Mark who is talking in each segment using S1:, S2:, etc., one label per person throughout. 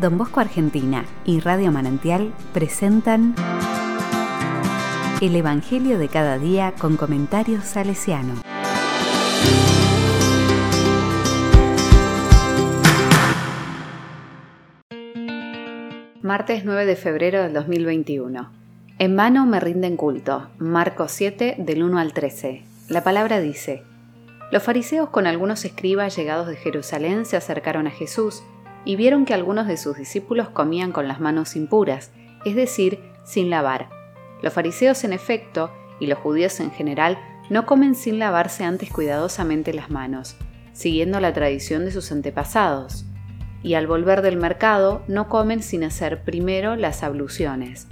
S1: Don Bosco Argentina y Radio Manantial presentan El Evangelio de cada día con comentarios salesiano. Martes 9 de febrero del 2021. En vano me rinden culto. Marcos 7 del 1 al 13. La palabra dice, Los fariseos con algunos escribas llegados de Jerusalén se acercaron a Jesús y vieron que algunos de sus discípulos comían con las manos impuras, es decir, sin lavar. Los fariseos en efecto, y los judíos en general, no comen sin lavarse antes cuidadosamente las manos, siguiendo la tradición de sus antepasados. Y al volver del mercado no comen sin hacer primero las abluciones.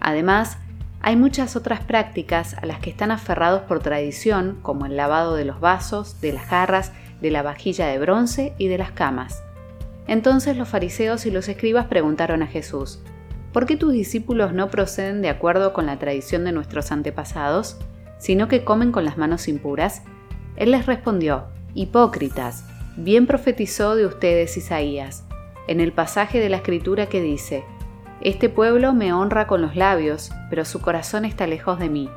S1: Además, hay muchas otras prácticas a las que están aferrados por tradición, como el lavado de los vasos, de las jarras, de la vajilla de bronce y de las camas. Entonces los fariseos y los escribas preguntaron a Jesús, ¿por qué tus discípulos no proceden de acuerdo con la tradición de nuestros antepasados, sino que comen con las manos impuras? Él les respondió, Hipócritas, bien profetizó de ustedes Isaías, en el pasaje de la escritura que dice, Este pueblo me honra con los labios, pero su corazón está lejos de mí.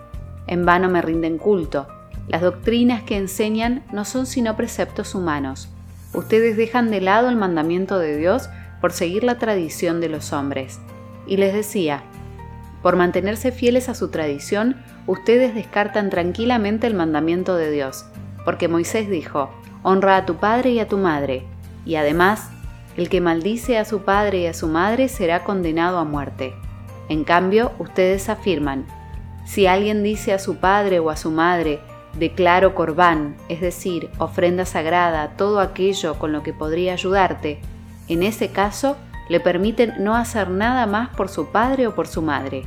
S1: En vano me rinden culto. Las doctrinas que enseñan no son sino preceptos humanos ustedes dejan de lado el mandamiento de Dios por seguir la tradición de los hombres. Y les decía, por mantenerse fieles a su tradición, ustedes descartan tranquilamente el mandamiento de Dios, porque Moisés dijo, honra a tu padre y a tu madre, y además, el que maldice a su padre y a su madre será condenado a muerte. En cambio, ustedes afirman, si alguien dice a su padre o a su madre, Declaro corbán, es decir, ofrenda sagrada, todo aquello con lo que podría ayudarte. En ese caso, le permiten no hacer nada más por su padre o por su madre.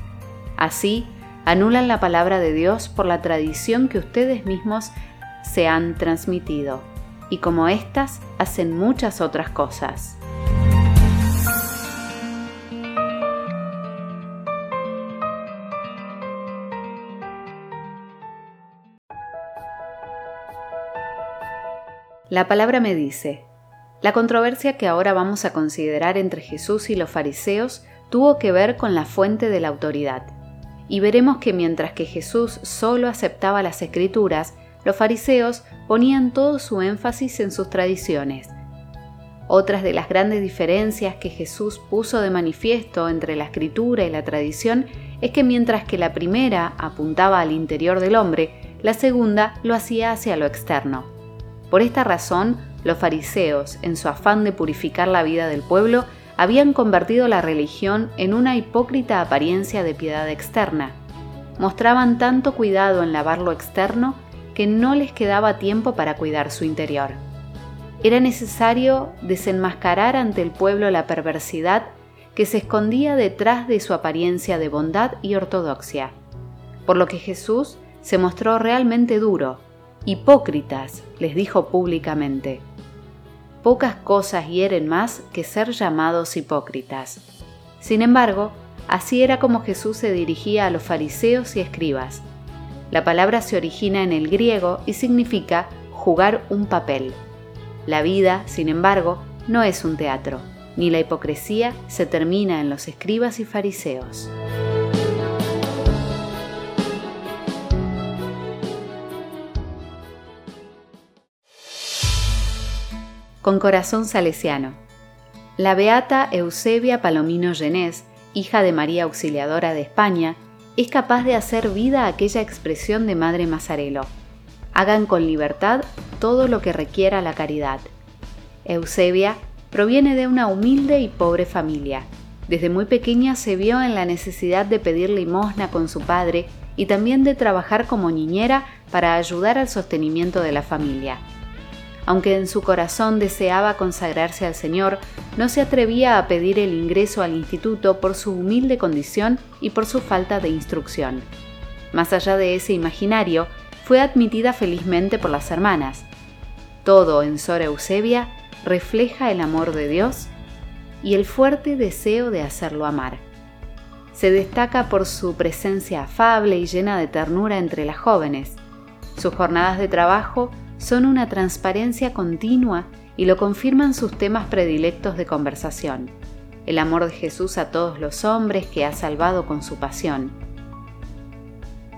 S1: Así, anulan la palabra de Dios por la tradición que ustedes mismos se han transmitido. Y como éstas, hacen muchas otras cosas. La palabra me dice, la controversia que ahora vamos a considerar entre Jesús y los fariseos tuvo que ver con la fuente de la autoridad. Y veremos que mientras que Jesús solo aceptaba las escrituras, los fariseos ponían todo su énfasis en sus tradiciones. Otras de las grandes diferencias que Jesús puso de manifiesto entre la escritura y la tradición es que mientras que la primera apuntaba al interior del hombre, la segunda lo hacía hacia lo externo. Por esta razón, los fariseos, en su afán de purificar la vida del pueblo, habían convertido la religión en una hipócrita apariencia de piedad externa. Mostraban tanto cuidado en lavar lo externo que no les quedaba tiempo para cuidar su interior. Era necesario desenmascarar ante el pueblo la perversidad que se escondía detrás de su apariencia de bondad y ortodoxia, por lo que Jesús se mostró realmente duro, Hipócritas, les dijo públicamente. Pocas cosas hieren más que ser llamados hipócritas. Sin embargo, así era como Jesús se dirigía a los fariseos y escribas. La palabra se origina en el griego y significa jugar un papel. La vida, sin embargo, no es un teatro, ni la hipocresía se termina en los escribas y fariseos. Con corazón salesiano. La beata Eusebia Palomino Genés, hija de María Auxiliadora de España, es capaz de hacer vida aquella expresión de Madre Mazarelo. Hagan con libertad todo lo que requiera la caridad. Eusebia proviene de una humilde y pobre familia. Desde muy pequeña se vio en la necesidad de pedir limosna con su padre y también de trabajar como niñera para ayudar al sostenimiento de la familia aunque en su corazón deseaba consagrarse al Señor, no se atrevía a pedir el ingreso al instituto por su humilde condición y por su falta de instrucción. Más allá de ese imaginario, fue admitida felizmente por las hermanas. Todo en Sor Eusebia refleja el amor de Dios y el fuerte deseo de hacerlo amar. Se destaca por su presencia afable y llena de ternura entre las jóvenes. Sus jornadas de trabajo son una transparencia continua y lo confirman sus temas predilectos de conversación. el amor de Jesús a todos los hombres que ha salvado con su pasión.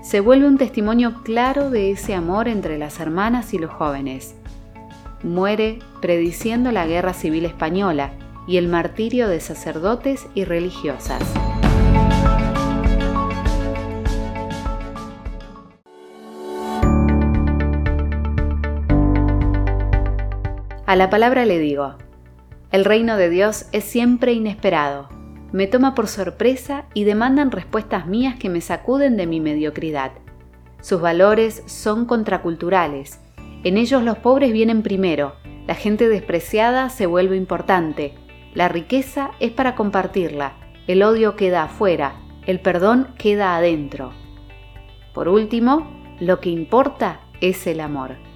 S1: Se vuelve un testimonio claro de ese amor entre las hermanas y los jóvenes. Muere prediciendo la guerra civil española y el martirio de sacerdotes y religiosas. A la palabra le digo, el reino de Dios es siempre inesperado, me toma por sorpresa y demandan respuestas mías que me sacuden de mi mediocridad. Sus valores son contraculturales, en ellos los pobres vienen primero, la gente despreciada se vuelve importante, la riqueza es para compartirla, el odio queda afuera, el perdón queda adentro. Por último, lo que importa es el amor.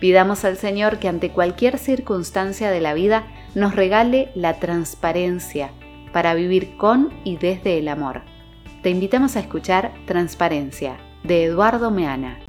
S1: Pidamos al Señor que ante cualquier circunstancia de la vida nos regale la transparencia para vivir con y desde el amor. Te invitamos a escuchar Transparencia de Eduardo Meana.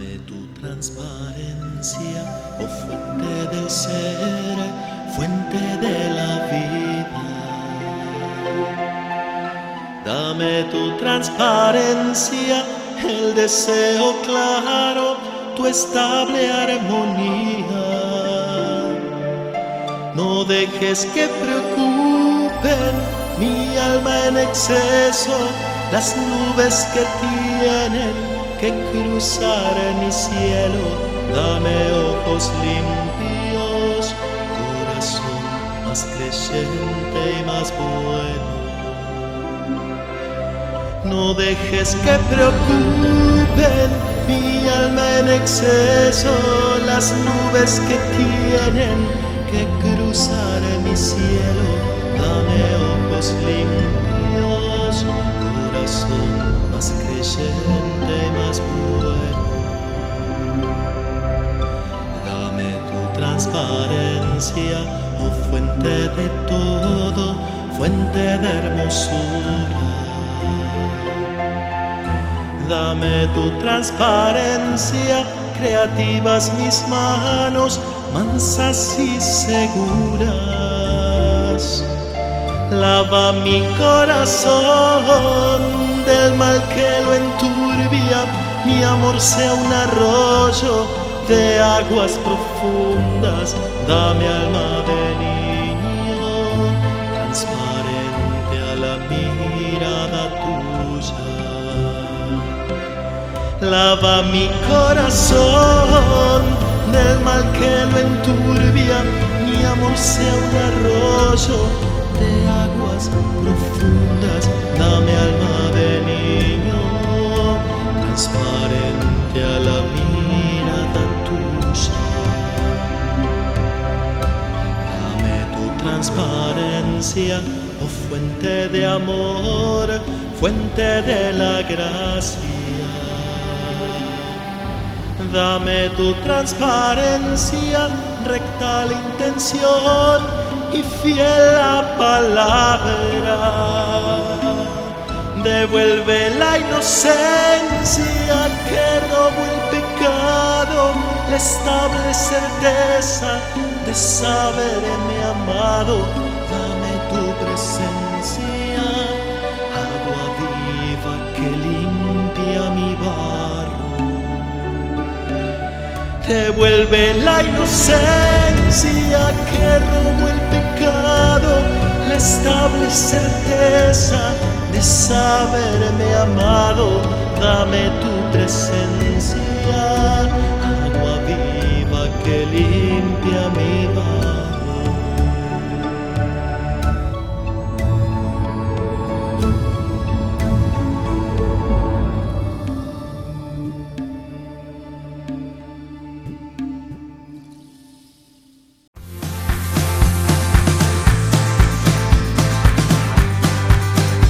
S2: Dame tu transparencia, oh fuente del ser, fuente de la vida. Dame tu transparencia, el deseo claro, tu estable armonía. No dejes que preocupen mi alma en exceso las nubes que tienen que cruzar mi cielo, dame ojos limpios, corazón más creyente y más bueno. No dejes que preocupen mi alma en exceso las nubes que tienen que cruzar mi cielo. Dame ojos limpios, de todo, fuente de hermosura. Dame tu transparencia, creativas mis manos, mansas y seguras. Lava mi corazón del mal que lo enturbia, mi amor sea un arroyo de aguas profundas, dame alma de Lava mi corazón del mal que lo enturbia, mi amor sea un arroyo de aguas profundas, dame alma de niño, transparente a la mirada tuya. Dame tu transparencia, oh fuente de amor, fuente de la gracia. Dame tu transparencia, recta la intención y fiel la palabra. Devuelve la inocencia que robó el pecado, la estable certeza de saberme amado. Dame tu presencia, Devuelve la inocencia que robó el pecado, la estable certeza de saberme amado, dame tu presencia,